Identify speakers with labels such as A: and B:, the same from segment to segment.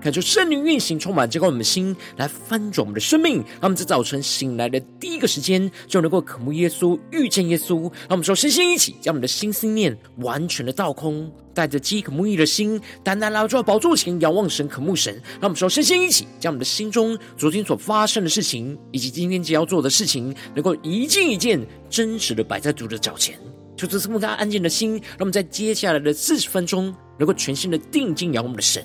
A: 感受圣灵运行，充满这个我们的心，来翻转我们的生命。让我们在早晨醒来的第一个时间，就能够渴慕耶稣，遇见耶稣。让我们说，身心一起，将我们的心思念完全的倒空，带着饥渴慕义的心，单单来到宝座前，仰望神，渴慕神。让我们说，身心一起，将我们的心中昨天所发生的事情，以及今天将要做的事情，能够一件一件真实的摆在主的脚前。求主赐给我们安静的心，让我们在接下来的四十分钟，能够全心的定睛仰望我们的神。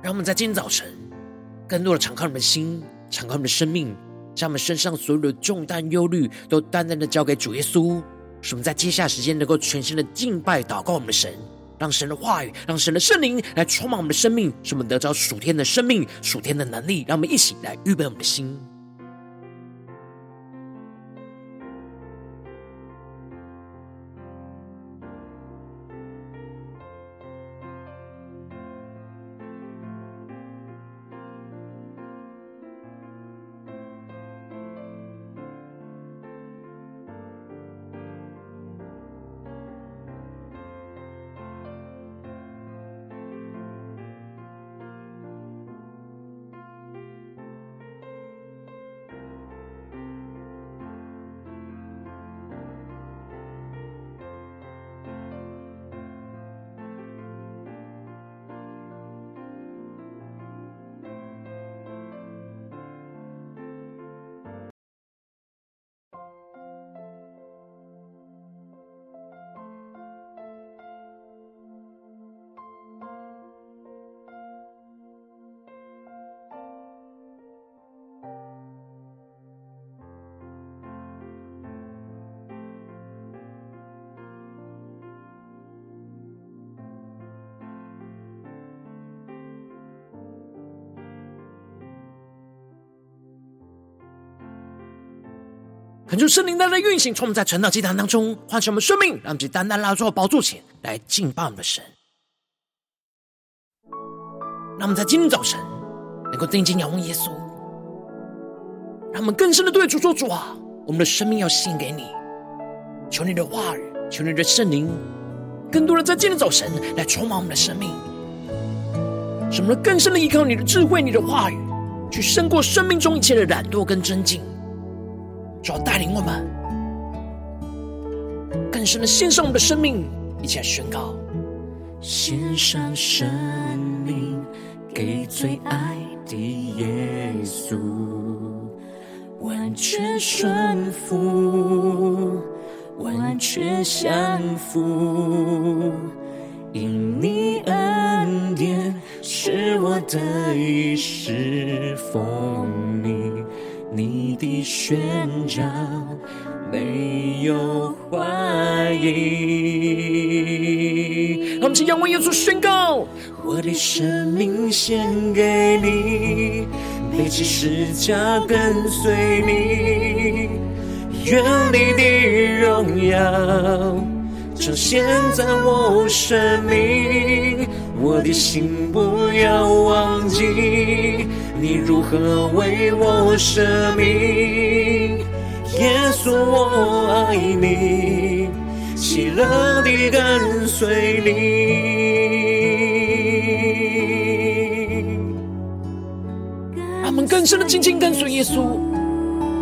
A: 让我们在今天早晨，更多的敞开我们的心，敞开我们的生命，将我们身上所有的重担、忧虑，都单单的交给主耶稣。使我们在接下来时间，能够全新的敬拜、祷告我们的神，让神的话语，让神的圣灵来充满我们的生命，使我们得着属天的生命、属天的能力。让我们一起来预备我们的心。恳求圣灵在那运行，从我们在晨祷祭坛当中唤醒我们生命，让我们单单拉到宝座前来敬拜我们的神。让我们在今天早晨能够定睛仰望耶稣，让我们更深的对主说：“主啊，我们的生命要献给你，求你的话语，求你的圣灵，更多的在今天早晨来充满我们的生命，使我们更深的依靠你的智慧、你的话语，去胜过生命中一切的懒惰跟尊敬。”主要带领我们更深的献上我们的生命，一起来宣告：
B: 献上生命给最爱的耶稣，完全顺服，完全降服，因你恩典是我的一世奉你。你的宣召没有怀疑。
A: 让我们请仰望耶稣宣告：
B: 我的生命献给你，背起十架跟随你，愿你的荣耀彰显在我生命，我的心不要忘记。你如何为我舍命？耶稣，我爱你，喜乐地跟随你。
A: 让我们更深的紧紧跟随耶稣，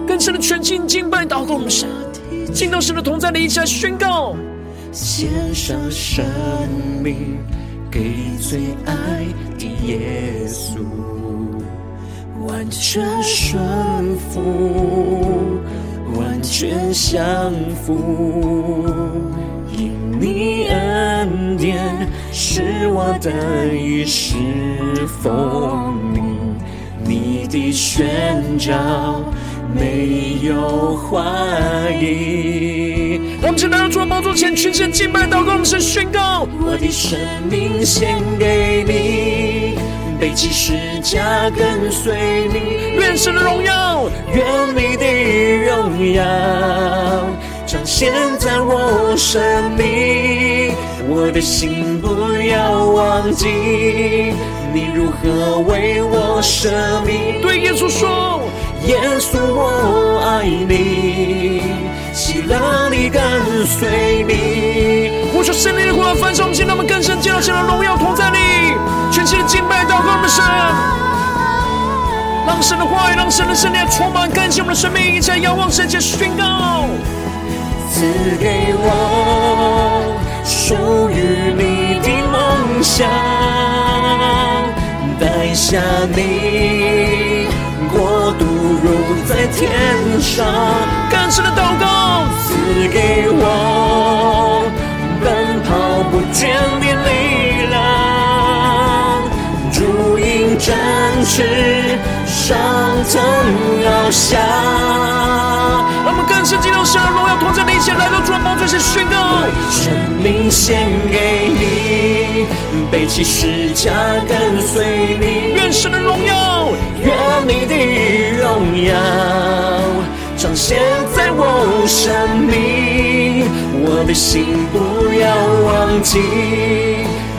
A: 更深的全心敬拜祷告我们神，进到神的同在里，一起来宣告：
B: 献上生命给最爱的耶稣。完全顺服，完全降服。因你恩典是我的一世丰盈，你的宣召没有怀疑。
A: 我们来到主的宝座前，全心敬拜祷告，是宣告
B: 我的生命献给你，背起十家跟随你。
A: 愿神的荣耀，
B: 愿你的荣耀彰显在我生命。我的心不要忘记，你如何为我舍命。
A: 对耶稣说，
B: 耶稣我爱你，喜乐地跟随你。
A: 我说圣灵的话，焚烧我们心，让我们更深见到神的荣耀同在你，全心的敬拜祷告的神，让神的话语，让神的圣灵充满更新我们的生命，一起来仰望神，去宣告，
B: 赐给我属于你的梦想，带下你国度如在天上，
A: 更深的祷告，
B: 赐给我奔跑不倦的力展翅上腾翱翔。
A: 让我们更深进入神的荣耀同在的一切，来到主的宝座前宣告，
B: 生命献给你，背起十架跟随你。
A: 愿神的荣耀，
B: 愿你的荣耀彰显在我生命。我的心不要忘记，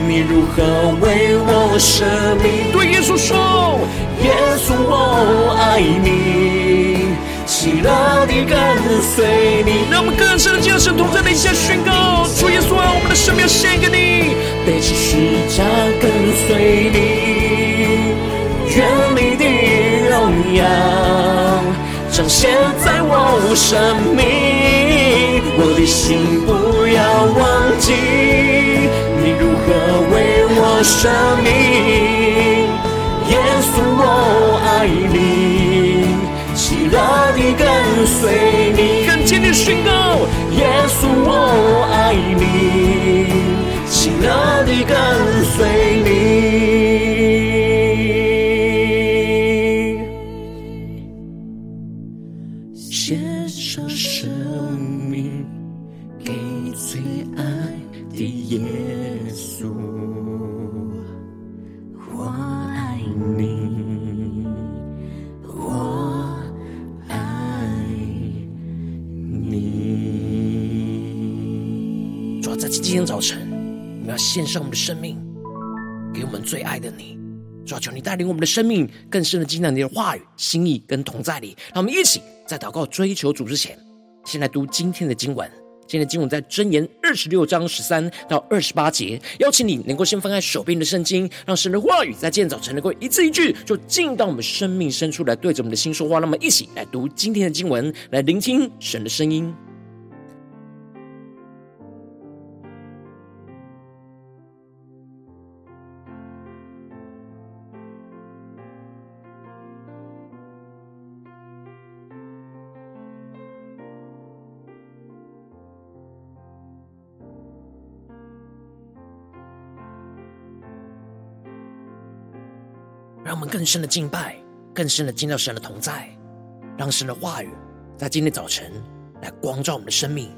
B: 你如何为我舍命。
A: 对耶稣说，
B: 耶稣我爱你，喜乐地跟随你。
A: 让我们更深的进入神同在的一切宣告，主耶稣啊，我们的生命要献给你，
B: 背起十架跟随你，愿你的荣耀彰显在我生命，我的心不要忘记，我舍命。耶稣我爱你，喜乐地跟随你。
A: 更坚定宣告，
B: 耶稣我爱你，喜乐地跟随你。献上我
A: 们的生命，给我们最爱的你。主要求你带领我们的生命更深的进到你的话语、心意跟同在里。让我们一起在祷告、追求主之前，先来读今天的经文。今天的经文在箴言二十六章十三到二十八节。邀请你能够先翻开手边的圣经，让神的话语在今天早晨能够一字一句就进到我们生命深处来，对着我们的心说话。那么，一起来读今天的经文，来聆听神的声音。更深的敬拜，更深的进到神的同在，让神的话语在今天早晨来光照我们的生命，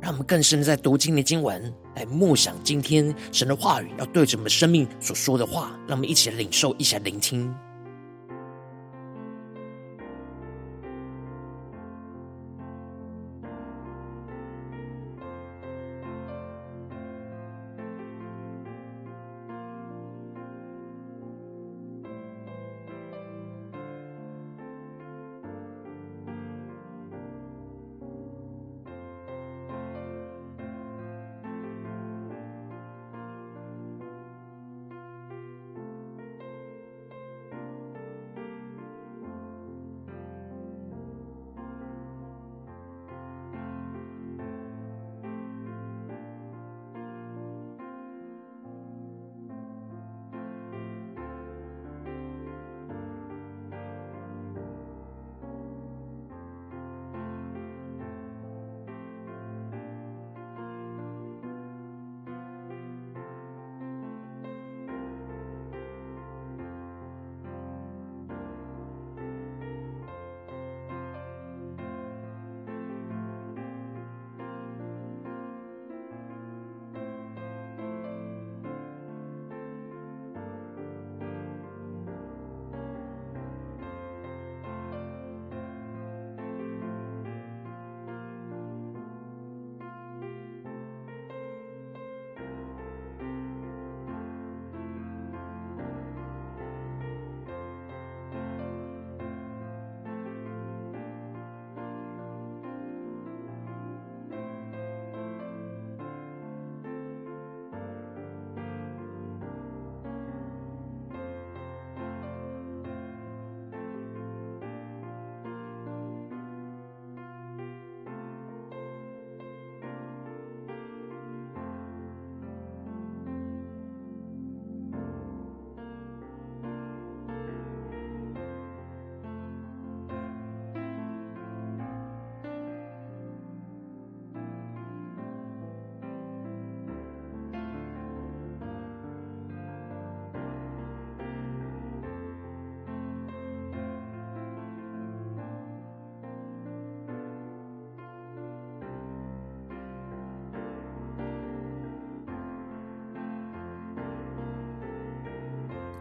A: 让我们更深的在读经的经文来默想今天神的话语要对着我们生命所说的话，让我们一起来领受，一起来聆听。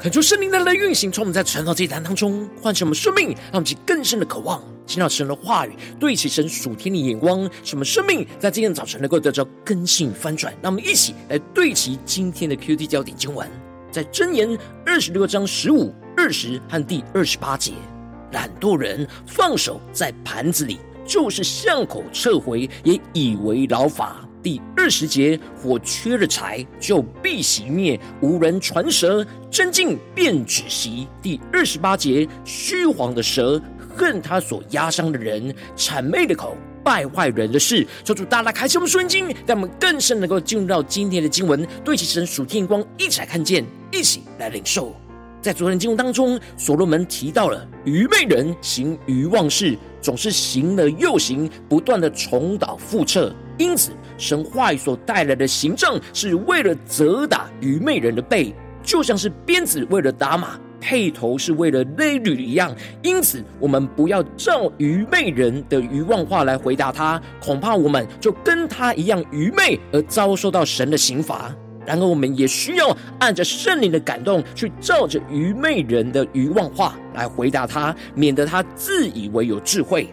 A: 恳求圣灵的来运行，从我们在晨祷祭坛当中唤醒我们生命，让我们去更深的渴望，听到神的话语，对齐神属天的眼光，使我们生命在今天早晨能够得到更新翻转。让我们一起来对齐今天的 QT 焦点经文，在箴言二十六章十五、二十和第二十八节。懒惰人放手在盘子里，就是巷口撤回，也以为劳法。第二十节，火缺了柴，就必熄灭，无人传舌，争竞便止息。第二十八节，虚谎的舌恨他所压伤的人，谄媚的口败坏人的事。求主大大开启我们属灵经，让我们更深能够进入到今天的经文，对齐神属天光，一起来看见，一起来领受。在昨天经文当中，所罗门提到了愚昧人行愚妄事，总是行了又行，不断的重蹈覆辙。因此，神话语所带来的刑杖是为了责打愚昧人的背，就像是鞭子为了打马，辔头是为了勒驴一样。因此，我们不要照愚昧人的愚妄话来回答他，恐怕我们就跟他一样愚昧，而遭受到神的刑罚。然而，我们也需要按着圣灵的感动，去照着愚昧人的愚妄话来回答他，免得他自以为有智慧。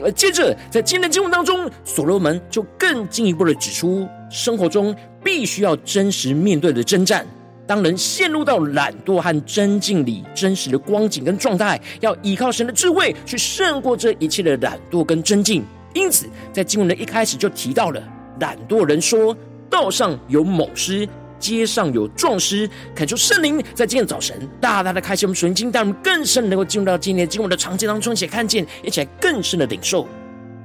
A: 而接着，在今天的经文当中，所罗门就更进一步的指出，生活中必须要真实面对的征战。当人陷入到懒惰和真境里真实的光景跟状态，要依靠神的智慧去胜过这一切的懒惰跟真境。因此，在经文的一开始就提到了懒惰人说。道上有某狮，街上有壮狮。恳求圣灵在今天早晨大大的开启我们属灵经，让我们更深能够进入到今天经文的场景当中，且看见，一起来更深的领受。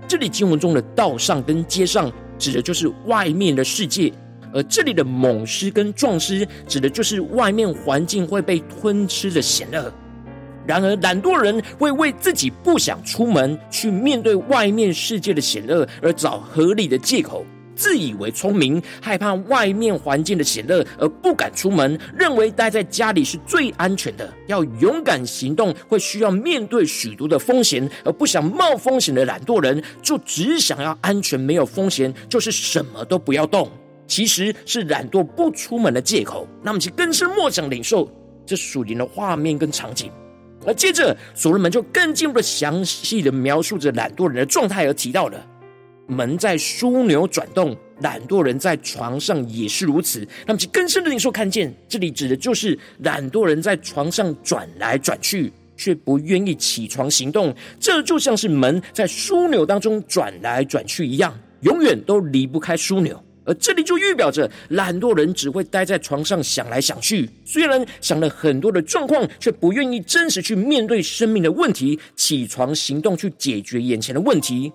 A: 这里经文中的道上跟街上，指的就是外面的世界；而这里的猛狮跟壮狮，指的就是外面环境会被吞吃的险恶。然而，懒惰人会为自己不想出门去面对外面世界的险恶而找合理的借口。自以为聪明，害怕外面环境的险恶而不敢出门，认为待在家里是最安全的。要勇敢行动，会需要面对许多的风险，而不想冒风险的懒惰人，就只想要安全，没有风险，就是什么都不要动。其实是懒惰不出门的借口。那么，其更是莫想领受这属灵的画面跟场景。而接着，所罗门就更进一步的详细的描述着懒惰人的状态，而提到了。门在枢纽转动，懒惰人在床上也是如此。那么，其更深的领受看见，这里指的就是懒惰人在床上转来转去，却不愿意起床行动。这就像是门在枢纽当中转来转去一样，永远都离不开枢纽。而这里就预表着懒惰人只会待在床上想来想去，虽然想了很多的状况，却不愿意真实去面对生命的问题，起床行动去解决眼前的问题。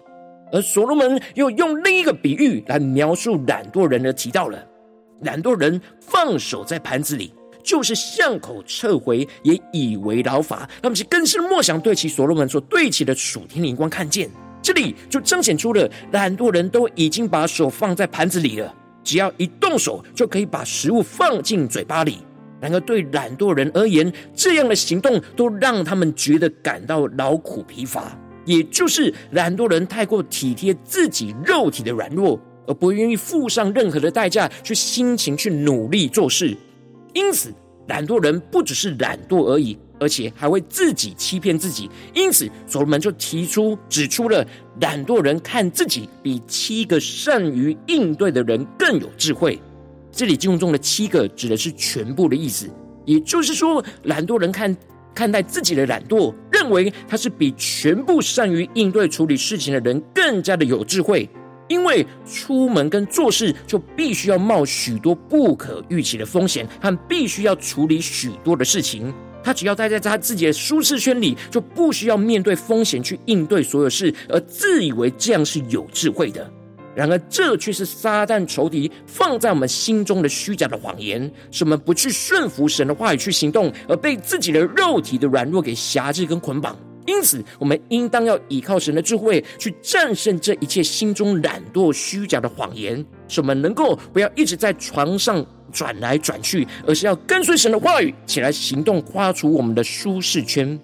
A: 而所罗门又用另一个比喻来描述懒惰人，而提到了懒惰人放手在盘子里，就是巷口撤回，也以为劳乏。那么，是更是莫想对齐所罗门所对齐的楚天灵光，看见这里就彰显出了懒惰人都已经把手放在盘子里了，只要一动手就可以把食物放进嘴巴里。然而，对懒惰人而言，这样的行动都让他们觉得感到劳苦疲乏。也就是懒惰人太过体贴自己肉体的软弱，而不愿意付上任何的代价去辛勤去努力做事。因此，懒惰人不只是懒惰而已，而且还会自己欺骗自己。因此，所罗门就提出指出了懒惰人看自己比七个善于应对的人更有智慧。这里经文中的七个指的是全部的意思，也就是说，懒惰人看。看待自己的懒惰，认为他是比全部善于应对处理事情的人更加的有智慧，因为出门跟做事就必须要冒许多不可预期的风险，和必须要处理许多的事情。他只要待在他自己的舒适圈里，就不需要面对风险去应对所有事，而自以为这样是有智慧的。然而，这却是撒旦仇敌放在我们心中的虚假的谎言，使我们不去顺服神的话语去行动，而被自己的肉体的软弱给辖制跟捆绑。因此，我们应当要依靠神的智慧去战胜这一切心中懒惰虚假的谎言，使我们能够不要一直在床上转来转去，而是要跟随神的话语起来行动，跨出我们的舒适圈。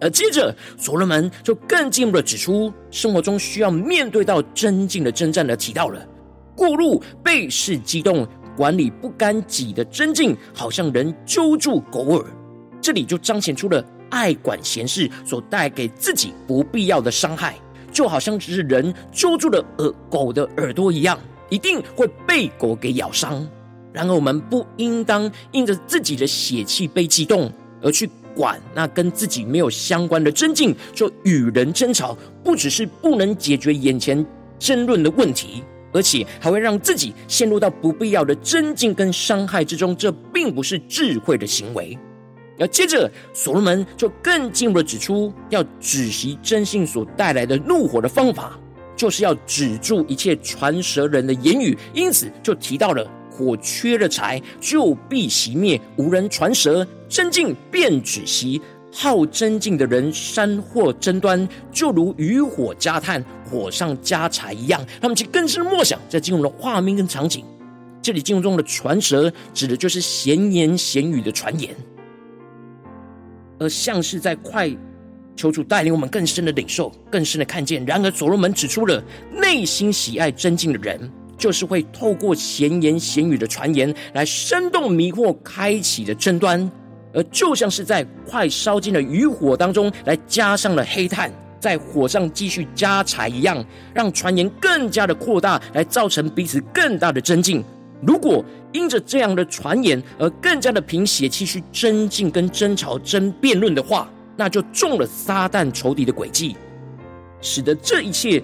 A: 而接着，所罗门就更进一步的指出，生活中需要面对到争竞的征战的提到了过路，背式激动，管理不干己的争竞，好像人揪住狗耳。这里就彰显出了爱管闲事所带给自己不必要的伤害，就好像只是人揪住了耳狗的耳朵一样，一定会被狗给咬伤。然而，我们不应当因着自己的血气被激动而去管那跟自己没有相关的争竞，就与人争吵，不只是不能解决眼前争论的问题，而且还会让自己陷入到不必要的争竞跟伤害之中。这并不是智慧的行为。而接着，所罗门就更进一步的指出，要止息争性所带来的怒火的方法，就是要止住一切传舌人的言语。因此，就提到了火缺了柴，就必熄灭；无人传舌，真境便止息。好真境的人煽惑争端，就如渔火加炭，火上加柴一样。他们去更深默想，在进入了画面跟场景。这里经文中的传舌，指的就是闲言闲语的传言。而像是在快求主带领我们更深的领受，更深的看见。然而，所罗门指出了内心喜爱真境的人，就是会透过闲言闲语的传言来生动迷惑开启的争端，而就像是在快烧尽的余火当中来加上了黑炭，在火上继续加柴一样，让传言更加的扩大，来造成彼此更大的争竞。如果因着这样的传言而更加的凭血气去争竞、跟争吵、争辩论的话，那就中了撒旦仇敌的诡计，使得这一切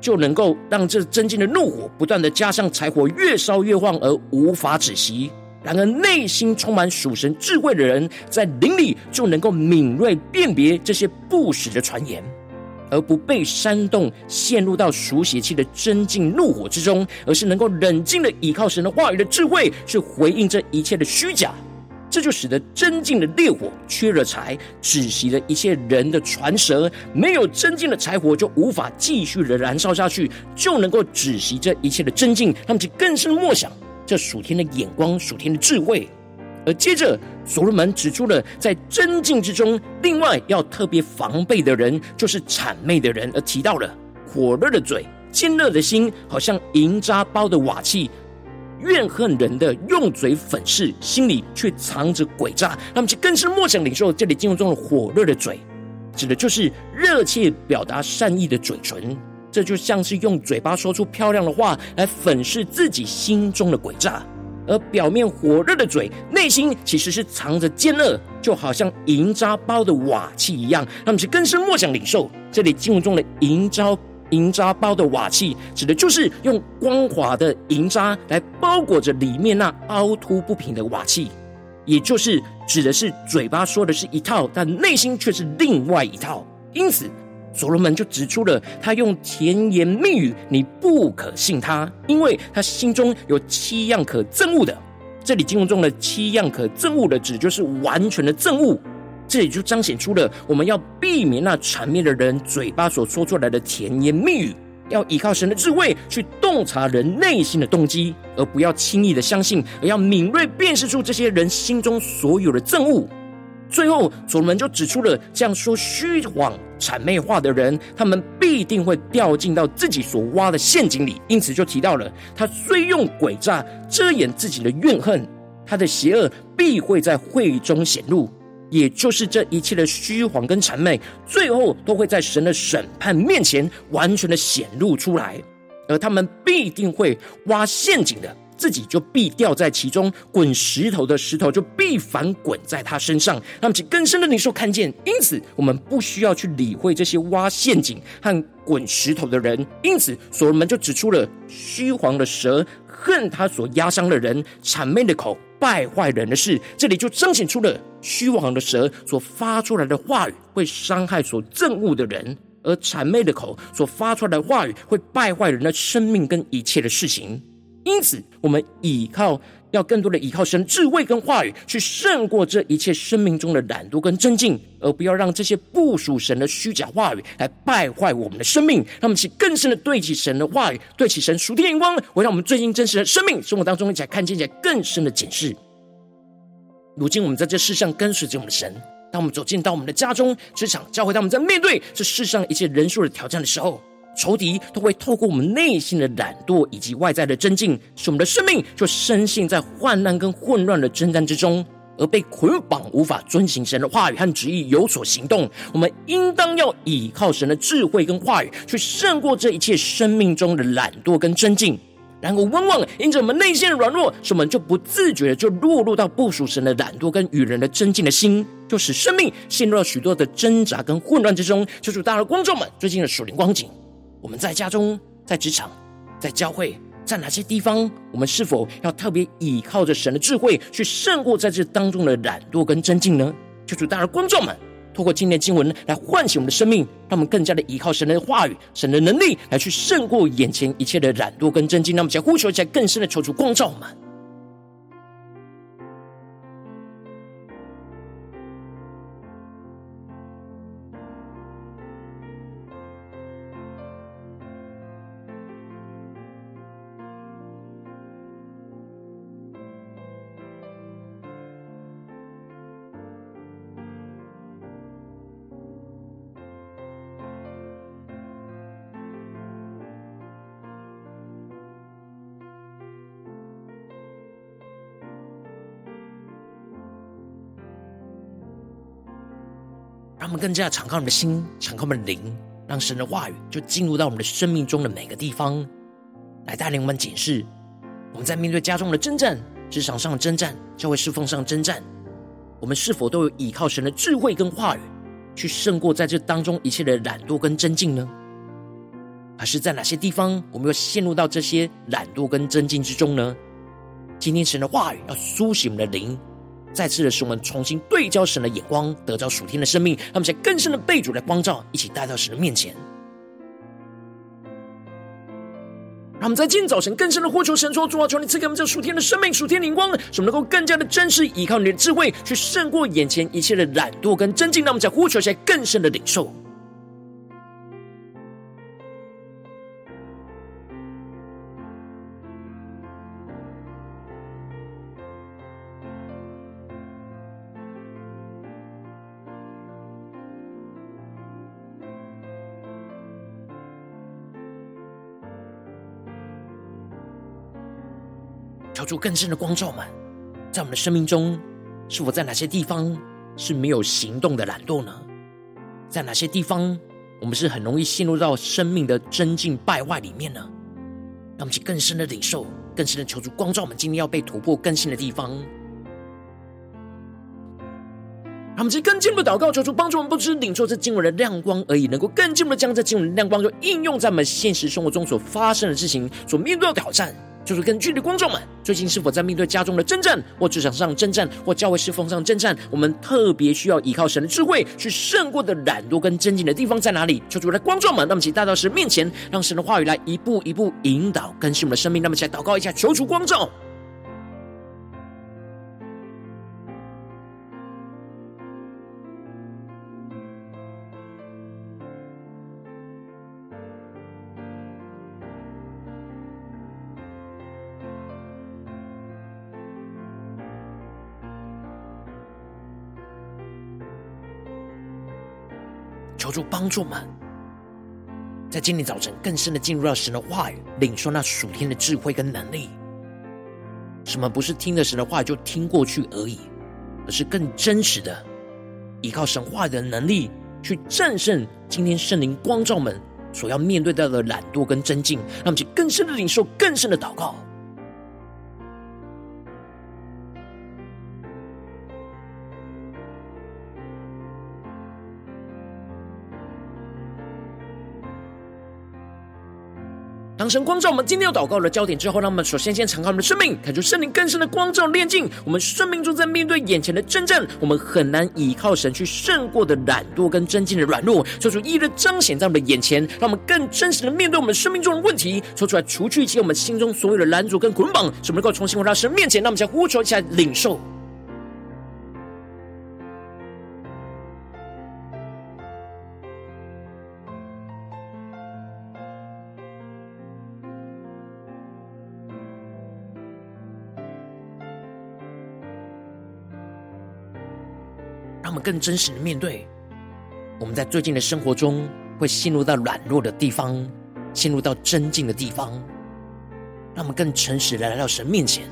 A: 就能够让这真经的怒火不断的加上柴火，越烧越旺而无法止息。然而，内心充满属神智慧的人，在灵里就能够敏锐辨别这些不实的传言。而不被煽动，陷入到属血气的真经怒火之中，而是能够冷静的依靠神的话语的智慧，去回应这一切的虚假。这就使得争竞的烈火缺了柴，止息了一切人的传舌。没有争竞的柴火，就无法继续的燃烧下去，就能够止息这一切的真境。他们就更深默想这属天的眼光、属天的智慧。而接着，所罗门指出了在真境之中，另外要特别防备的人，就是谄媚的人。而提到了火热的嘴、尖热的心，好像银渣包的瓦器，怨恨人的用嘴粉饰，心里却藏着诡诈。那么，就更是默想领受这里经文中的火热的嘴，指的就是热切表达善意的嘴唇。这就像是用嘴巴说出漂亮的话，来粉饰自己心中的诡诈。而表面火热的嘴，内心其实是藏着奸恶，就好像银渣包的瓦器一样。他们是更深默想领受这里经文中的银渣银渣包的瓦器，指的就是用光滑的银渣来包裹着里面那凹凸不平的瓦器，也就是指的是嘴巴说的是一套，但内心却是另外一套。因此。所罗门就指出了，他用甜言蜜语，你不可信他，因为他心中有七样可憎恶的。这里经文中的七样可憎恶的，指就是完全的憎恶。这里就彰显出了我们要避免那谄媚的人嘴巴所说出来的甜言蜜语，要依靠神的智慧去洞察人内心的动机，而不要轻易的相信，而要敏锐辨识出这些人心中所有的憎恶。最后，所罗门就指出了这样说虚谎、谄媚话的人，他们必定会掉进到自己所挖的陷阱里。因此，就提到了他虽用诡诈遮掩自己的怨恨，他的邪恶必会在会中显露。也就是这一切的虚谎跟谄媚，最后都会在神的审判面前完全的显露出来，而他们必定会挖陷阱的。自己就必掉在其中，滚石头的石头就必反滚在他身上，让其更深的领受看见。因此，我们不需要去理会这些挖陷阱和滚石头的人。因此，所罗门就指出了虚谎的蛇恨他所压伤的人，谄媚的口败坏人的事。这里就彰显出了虚谎的蛇所发出来的话语会伤害所憎恶的人，而谄媚的口所发出来的话语会败坏人的生命跟一切的事情。因此，我们倚靠要更多的倚靠神智慧跟话语，去胜过这一切生命中的懒惰跟尊敬，而不要让这些不属神的虚假话语来败坏我们的生命。让我们起更深的对齐神的话语，对齐神属天眼光，我让我们最近真实的生命生活当中一起来看见，一起来更深的警示。如今我们在这世上跟随着我们的神，当我们走进到我们的家中、职场、教会，当我们在面对这世上一切人数的挑战的时候。仇敌都会透过我们内心的懒惰以及外在的增进，使我们的生命就深陷在患难跟混乱的征战之中，而被捆绑，无法遵行神的话语和旨意有所行动。我们应当要倚靠神的智慧跟话语，去胜过这一切生命中的懒惰跟增进。然而，往往因着我们内心的软弱，使我们就不自觉的就落入到不属神的懒惰跟与人的增进的心，就使生命陷入了许多的挣扎跟混乱之中。求主，大的观众们，最近的属灵光景。我们在家中、在职场、在教会，在哪些地方，我们是否要特别倚靠着神的智慧，去胜过在这当中的懒惰跟增进呢？求主，大的观众们，透过今天经文来唤醒我们的生命，让我们更加的依靠神的话语、神的能力，来去胜过眼前一切的懒惰跟增进。那么，想呼求起来，更深的求主光照我们。更加敞开我们的心，敞开我们的灵，让神的话语就进入到我们的生命中的每个地方，来带领我们检视我们在面对家中的征战、职场上的征战、教会侍奉上的征战，我们是否都有依靠神的智慧跟话语，去胜过在这当中一切的懒惰跟争竞呢？还是在哪些地方我们又陷入到这些懒惰跟争竞之中呢？今天神的话语要苏醒我们的灵。再次的使我们重新对焦神的眼光，得到属天的生命，让我们在更深的被主的光照，一起带到神的面前。让我们在今早晨更深的呼求神说：主啊，求你赐给我们这属天的生命、属天灵光，使我们能够更加的真实依靠你的智慧，去胜过眼前一切的懒惰跟争竞。让我们在呼求下更深的领受。主更深的光照们，在我们的生命中，是否在哪些地方是没有行动的懒惰呢？在哪些地方，我们是很容易陷入到生命的真境败坏里面呢？让我们去更深的领受，更深的求助光照我们，今天要被突破更新的地方。让我们去更进一步祷告，求主帮助我们，不只是领受这经文的亮光而已，能够更进一步的将这经文的亮光，就应用在我们现实生活中所发生的事情，所面对的挑战。就是根据的观众们，最近是否在面对家中的征战，或职场上征战，或教会侍奉上征战？我们特别需要依靠神的智慧，去胜过的懒惰跟争竞的地方在哪里？求主的观众们，那么请带到神面前，让神的话语来一步一步引导更新我们的生命。那么，请来祷告一下，求主光照。求主帮助们，在今天早晨更深的进入到神的话语，领受那属天的智慧跟能力。什么不是听了神的话就听过去而已，而是更真实的依靠神话的能力，去战胜今天圣灵光照们所要面对到的懒惰跟争竞，让我们更深的领受，更深的祷告。神光照我们今天要祷告的焦点之后，让我们首先先敞开我们的生命，看出圣灵更深的光照炼境我们生命中在面对眼前的征战，我们很难依靠神去胜过的懒惰跟争竞的软弱，做出一一彰显在我们的眼前，让我们更真实的面对我们生命中的问题，说出来除去一切我们心中所有的拦阻跟捆绑，使我们能够重新回到神面前。让我们先呼求一下领受。更真实的面对，我们在最近的生活中会陷入到软弱的地方，陷入到真境的地方，让我们更诚实的来到神面前，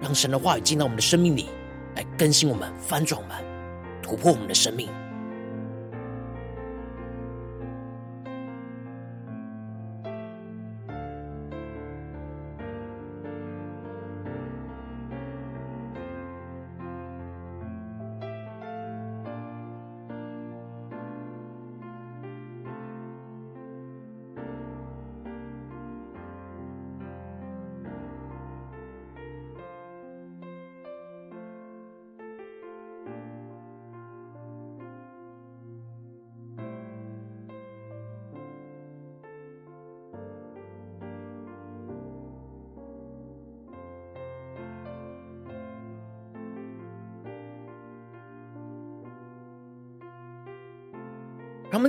A: 让神的话语进到我们的生命里，来更新我们、翻转我们、突破我们的生命。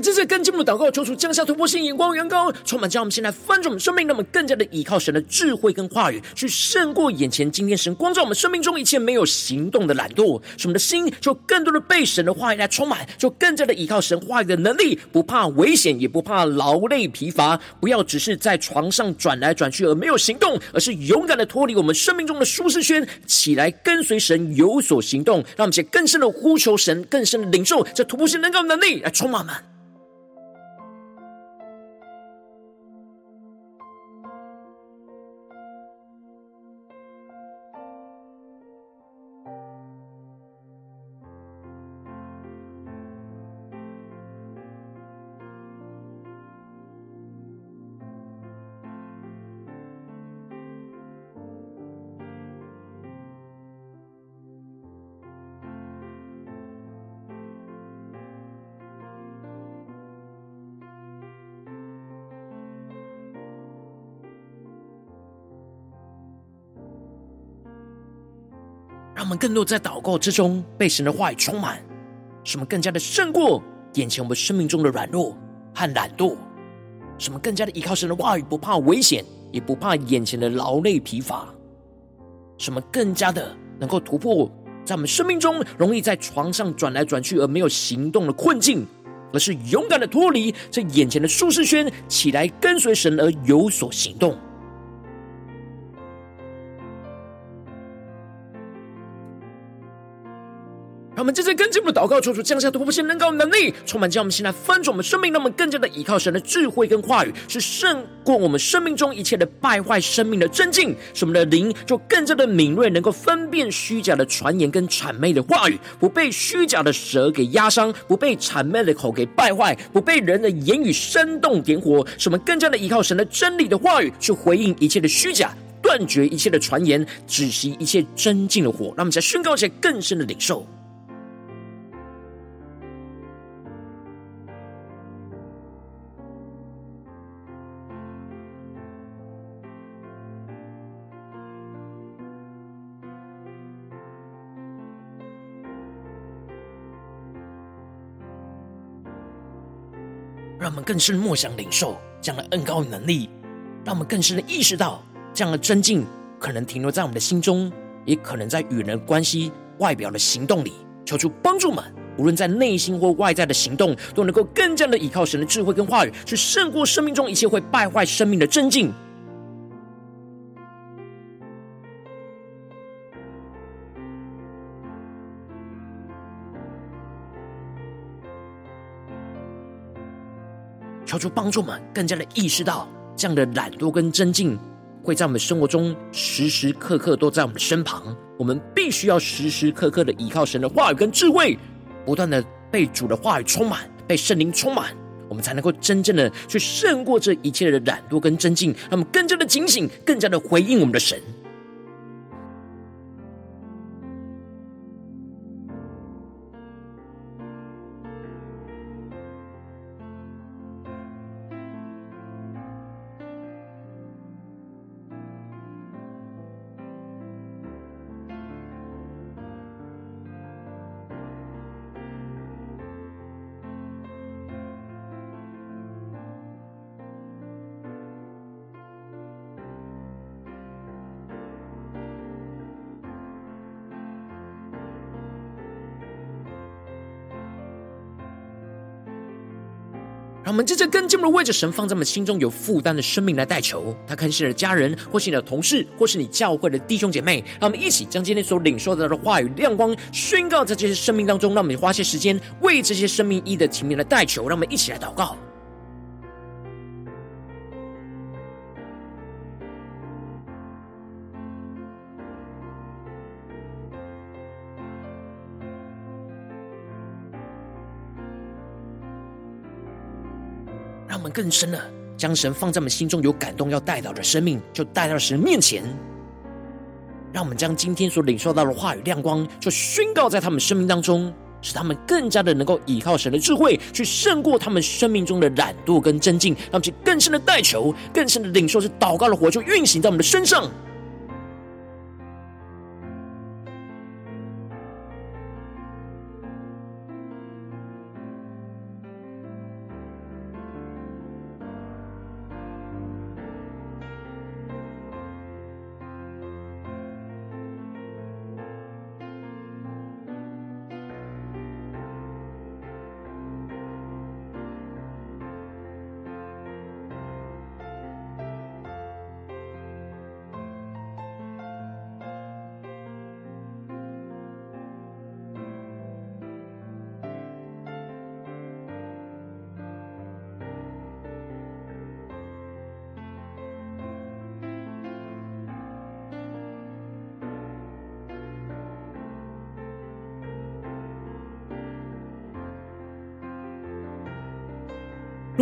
A: 们这次跟进步祷告，求主降下突破性眼光，远高充满，将我们现在翻转我们生命，让我们更加的依靠神的智慧跟话语，去胜过眼前今天神光照我们生命中一切没有行动的懒惰，使我们的心就更多的被神的话语来充满，就更加的依靠神话语的能力，不怕危险，也不怕劳累疲乏，不要只是在床上转来转去而没有行动，而是勇敢的脱离我们生命中的舒适圈，起来跟随神有所行动，让我们且更深的呼求神，更深的领受这突破性能够能力来充满们。们更多在祷告之中被神的话语充满，使我们更加的胜过眼前我们生命中的软弱和懒惰，使我们更加的依靠神的话语，不怕危险，也不怕眼前的劳累疲乏，使我们更加的能够突破在我们生命中容易在床上转来转去而没有行动的困境，而是勇敢的脱离这眼前的舒适圈，起来跟随神而有所行动。我们这次跟进步祷告，求主降下突破性、能高能力，充满将我们现在翻转我们生命，让我们更加的依靠神的智慧跟话语，是胜过我们生命中一切的败坏生命的真境，使我们的灵就更加的敏锐，能够分辨虚假的传言跟谄媚的话语，不被虚假的舌给压伤，不被谄媚的口给败坏，不被人的言语煽动点火，使我们更加的依靠神的真理的话语，去回应一切的虚假，断绝一切的传言，止息一切真境的火，让我们在宣告一些更深的领受。我们更深默想领受这样的恩高与能力，让我们更深的意识到这样的真境可能停留在我们的心中，也可能在与人关系外表的行动里。求主帮助们，无论在内心或外在的行动，都能够更加的依靠神的智慧跟话语，去胜过生命中一切会败坏生命的真境。求主帮助我们更加的意识到，这样的懒惰跟争竞会在我们生活中时时刻刻都在我们的身旁。我们必须要时时刻刻的依靠神的话语跟智慧，不断的被主的话语充满，被圣灵充满，我们才能够真正的去胜过这一切的懒惰跟争竞，让我们更加的警醒，更加的回应我们的神。们接着更进一步的为着神放在我们心中有负担的生命来代求。他可能是你的家人，或是你的同事，或是你教会的弟兄姐妹。让我们一起将今天所领受到的话语亮光宣告在这些生命当中。让我们花些时间为这些生命一的情面来代求。让我们一起来祷告。更深了将神放在我们心中有感动要带到的生命，就带到神面前。让我们将今天所领受到的话语亮光，就宣告在他们生命当中，使他们更加的能够依靠神的智慧，去胜过他们生命中的懒惰跟争竞，让其更深的代求，更深的领受，是祷告的火就运行在我们的身上。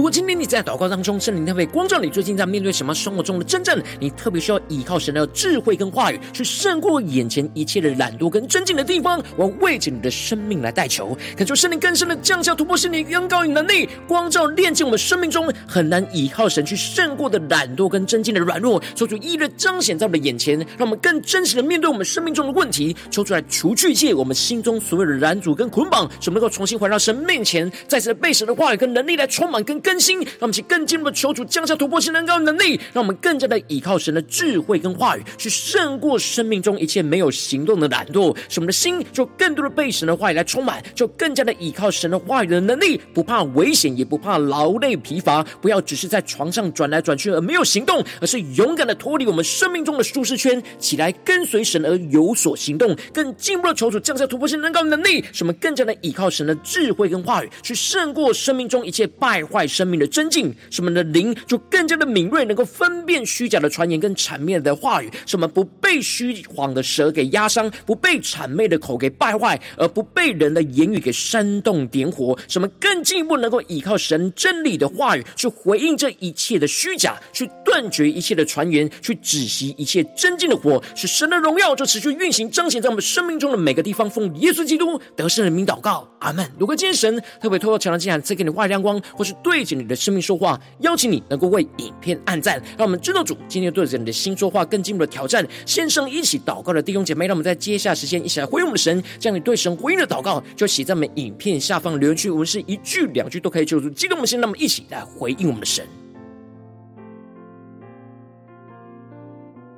A: 今天你在祷告当中，圣灵特别光照你，最近在面对什么生活中的真正，你特别需要依靠神的智慧跟话语，去胜过眼前一切的懒惰跟尊敬的地方。我要为着你的生命来代求，恳求圣灵更深的降下突破圣灵恩高与能力，光照炼净我们生命中很难依靠神去胜过的懒惰跟尊敬的软弱，求主一一彰显在我们的眼前，让我们更真实的面对我们生命中的问题，求主来除去一切我们心中所有的拦阻跟捆绑，使我们能够重新回到神面前，再次被神的话语跟能力来充满跟更新，让我们去更进一步的求主降下突破性能高能力，让我们更加的依靠神的智慧跟话语，去胜过生命中一切没有行动的懒惰，使我们的心就更多的被神的话语来充满，就更加的依靠神的话语的能力，不怕危险，也不怕劳累疲乏，不要只是在床上转来转去而没有行动，而是勇敢的脱离我们生命中的舒适圈，起来跟随神而有所行动，更进一步的求主降下突破性能高能力，使我们更加的依靠神的智慧跟话语，去胜过生命中一切败坏生命的争竞，使我们的灵就更加的敏锐，能够分辨虚假的传言跟谄媚的话语，使我们不被虚谎的舌给压伤，不被谄媚的口给败坏，而不被人的言语给煽动点火，使我们更进一步能够依靠神真理的话语，去回应这一切的虚假，去断绝一切的传言，去止息一切争竞的火，使神的荣耀就持续运行彰显在我们生命中的每个地方。奉耶稣基督得胜的名祷告，阿门。如果今天神特别透过强的经函赐给你外亮光，或是对景你的生命说话，邀请你能够为影片按赞，让我们知道主今天对着你的心说话，更进一步的挑战。线上一起祷告的弟兄姐妹，让我们在接下时间一起来回应我们的神，将你对神回应的祷告就写在我们影片下方留言区，无论是一句两句都可以，就是激动我们心，那么一起来回应我们的神，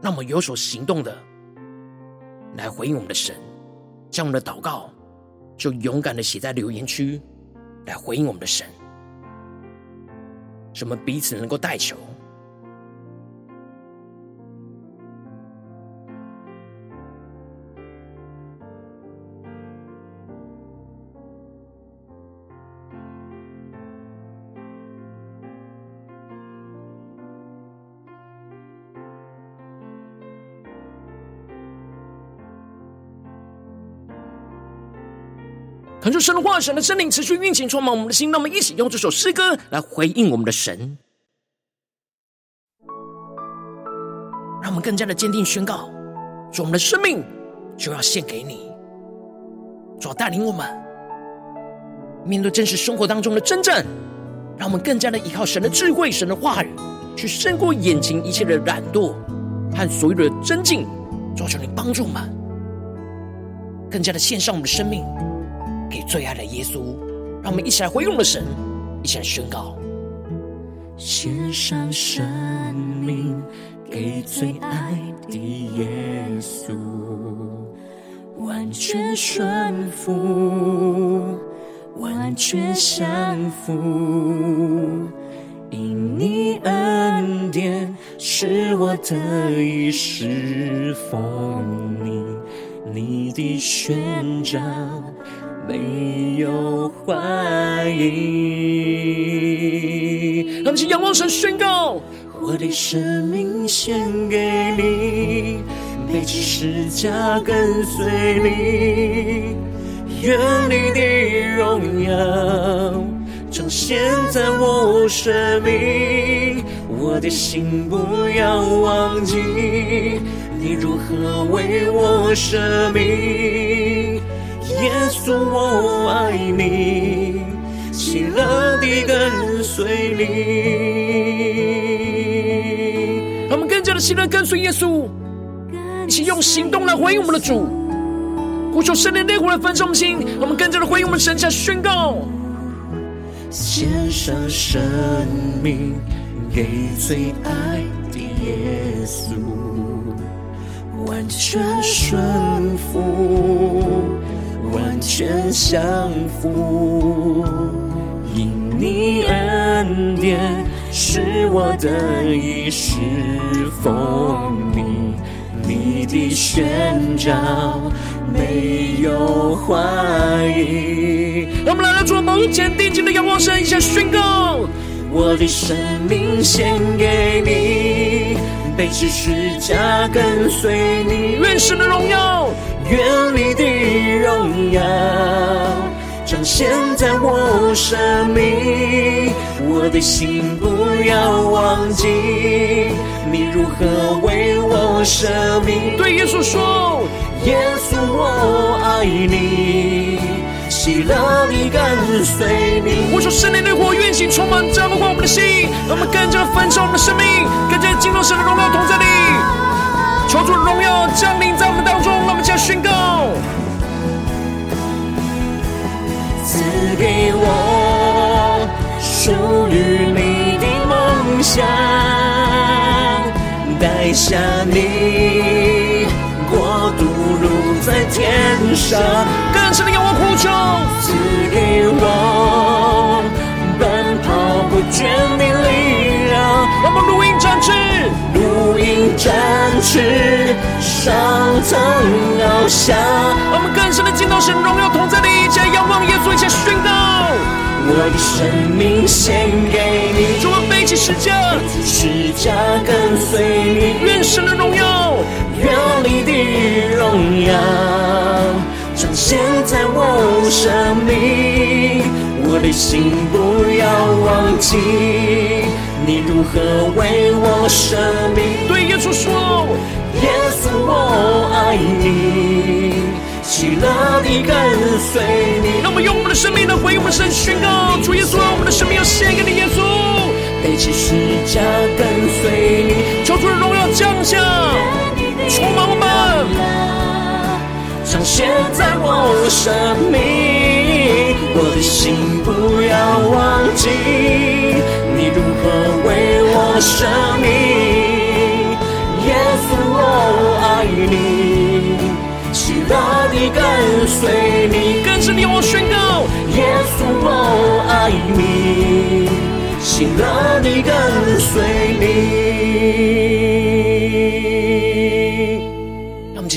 A: 让我们有所行动的来回应我们的神，将我们的祷告就勇敢的写在留言区来回应我们的神。什么彼此能够代求。恳求神的话、神的圣灵持续运行，充满我们的心。让我们一起用这首诗歌来回应我们的神，让我们更加的坚定宣告：说我们的生命就要献给你，主要带领我们面对真实生活当中的征战，让我们更加的依靠神的智慧、神的话语，去胜过眼前一切的懒惰和所有的争竞。主，求你帮助我们，更加的献上我们的生命。给最爱的耶稣，让我们一起来回应我们的神，一起来宣告：
B: 献上生命给最爱的耶稣，完全顺服，完全降服。因你恩典，使我得以侍奉你，你的宣召没有怀疑。
A: 让我们仰望神宣告：
B: 我的生命献给你，背起十字架跟随你，愿你的荣耀。彰显在我生命，我的心不要忘记你如何为我舍命。耶稣，我爱你，喜乐地跟随你。
A: 让我们更加的喜乐跟随耶稣，一起用行动来回应我们的主，呼求圣灵烈火来焚烧我们心。让我们更加的回应我们神，下宣告。
B: 献上生命给最爱的耶稣，完全顺服，完全降服。因你恩典，使我得以侍奉你，你的宣召没有怀疑。
A: 让我们来到主的宝座前，定睛的仰望神，一下宣告：
B: 我的生命献给你，背起十字架跟随你。
A: 愿神的荣耀，
B: 愿你的荣耀彰显在我生命。我的心不要忘记你如何为我舍命。
A: 对耶稣说。
B: 耶稣，我爱你，喜乐你跟随你。
A: 我说圣灵的火运行充满浇灌我们的心，让我们更加焚烧我们的生命，更加进入神的荣耀同在里。求主荣耀降临在我们当中，让我们将宣告。
B: 赐给我属于你的梦想，带下你国度。如在天上，
A: 更深的仰望呼求，
B: 赐给我奔跑不倦的力量。
A: 我们，展翅，
B: 上腾翱翔。
A: 我们更深的敬到神荣耀同在的一切，仰望耶稣，一切宣告。
B: 我的生命献给你，
A: 主啊，背起十字架，
B: 十字架跟随你，
A: 愿神的荣耀。
B: 愿你的荣耀彰显在我生命，我的心不要忘记你如何为我舍命。
A: 对耶稣说，
B: 耶稣我爱你，喜乐地跟随你。
A: 让我们用我们的生命来回应我们的神，宣告主耶稣，我们的生命要献给你，耶稣，
B: 背起十字架跟随你，
A: 求主的荣耀降下。充满我们，
B: 彰显在我生命，我的心不要忘记你如何为我舍命。耶稣，我爱你，喜乐地跟随你。
A: 跟着你，我宣告：
B: 耶稣，我爱你，喜乐地跟随你。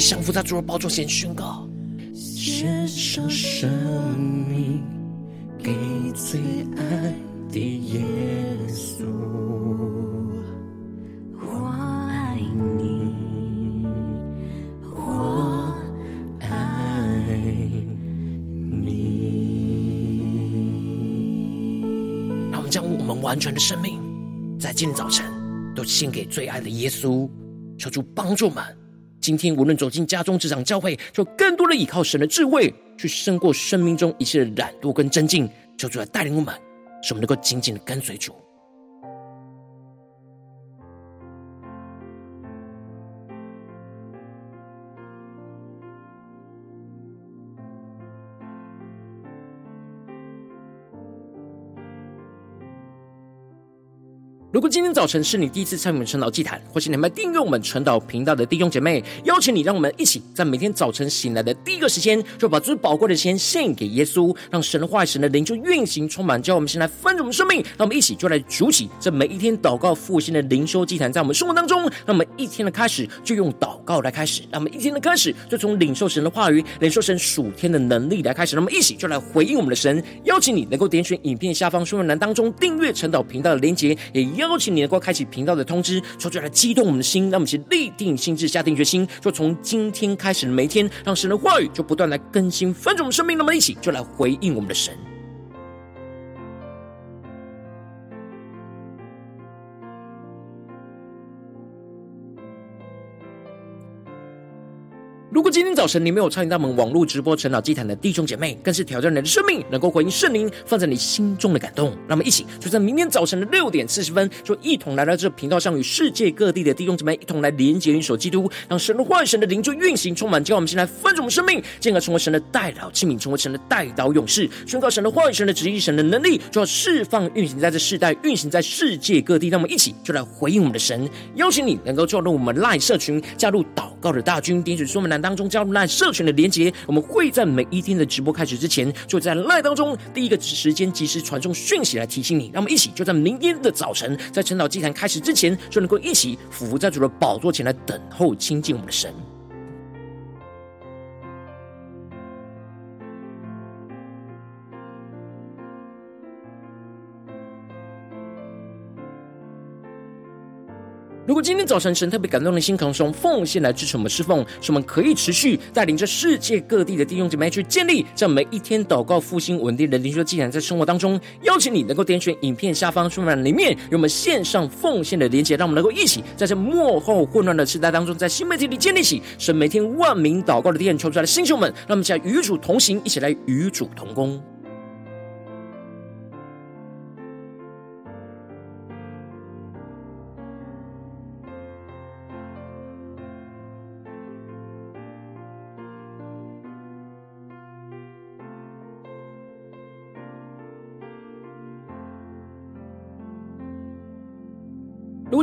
A: 降服在主的宝座前宣告，
B: 献上生命给最爱的耶稣，我爱你，我爱你。
A: 让我们将我们完全的生命，在今天早晨都献给最爱的耶稣，求主帮助我们。今天无论走进家中、职场、教会，就更多的依靠神的智慧，去胜过生命中一切的懒惰跟争竞，求主来带领我们，使我们能够紧紧的跟随主。如果今天早晨是你第一次参与我们晨祷祭坛，或是你们订阅我们晨祷频道的弟兄姐妹，邀请你，让我们一起在每天早晨醒来的第一个时间，就把最宝贵的时间献给耶稣，让神的话语、神的灵就运行充满，叫我们先来分盛我们生命。让我们一起就来筑起这每一天祷告复兴的灵修祭坛，在我们生活当中，让我们一天的开始就用祷告来开始，让我们一天的开始就从领受神的话语、领受神属天的能力来开始。让我们一起就来回应我们的神，邀请你能够点选影片下方说明栏当中订阅晨祷频道的连结，也邀请你能够开启频道的通知，说出来激动我们的心，让我们先立定心智，下定决心，就从今天开始的每一天，让神的话语就不断来更新翻转我们生命。那么一起就来回应我们的神。早晨你没有参与到我们网络直播晨祷祭坛的弟兄姐妹，更是挑战你的生命，能够回应圣灵放在你心中的感动。让我们一起就在明天早晨的六点四十分，就一同来到这频道上，与世界各地的弟兄姐妹一同来连接、联手基督，让神的话语、神的灵就运行充满。叫我们先来分盛我们生命，进而成为神的代祷器皿，成为神的代祷勇士，宣告神的话语、神的旨意、神的能力，就要释放运行在这世代，运行在世界各地。让我们一起就来回应我们的神，邀请你能够加入我们 LINE 社群，加入祷告的大军，点选说明栏当中加入 LINE 社群的连接，我们会在每一天的直播开始之前，就在赖当中第一个时间及时传送讯息来提醒你。让我们一起就在明天的早晨，在晨岛祭坛开始之前，就能够一起俯伏在主的宝座前来等候亲近我们的神。如果今天早晨神特别感动的心，可能从奉献来支持我们侍奉，使我们可以持续带领着世界各地的弟兄姐妹去建立这每一天祷告复兴稳定的灵修祭坛，在生活当中，邀请你能够点选影片下方说明栏里面有我们线上奉献的连结，让我们能够一起在这幕后混乱的时代当中，在新媒体里建立起神每天万名祷告的殿，求出来的弟兄们，让我们一起来与主同行，一起来与主同工。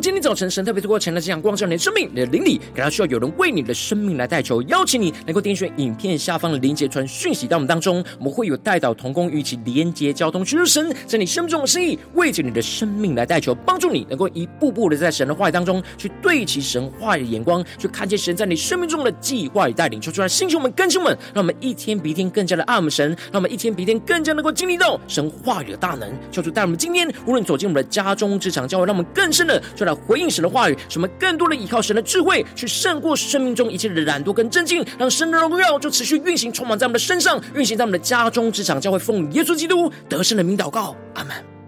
A: 今天早晨神特别透过前来这样光照你的生命，你的灵里，感到需要有人为你的生命来代求，邀请你能够点选影片下方的连结传讯息到我们当中，我们会有代祷同工与其连结交通，寻求神在你生命中的心意，为着你的生命来代求，帮助你能够一步步的在神的话语当中去对齐神话语的眼光，去看见神在你生命中的计划与带领，求出来弟兄们、更新们，让我们一天比一天更加的爱我们神，让我们一天比一天更加能够经历到神话语的大能，求主带我们今天无论走进我们的家中、职场、教会，让我们更深的。就来回应神的话语，使我们更多的依靠神的智慧，去胜过生命中一切的懒惰跟震惊，让神的荣耀就持续运行，充满在我们的身上，运行在我们的家中、职场、教会，奉耶稣基督得胜的名祷告，阿门。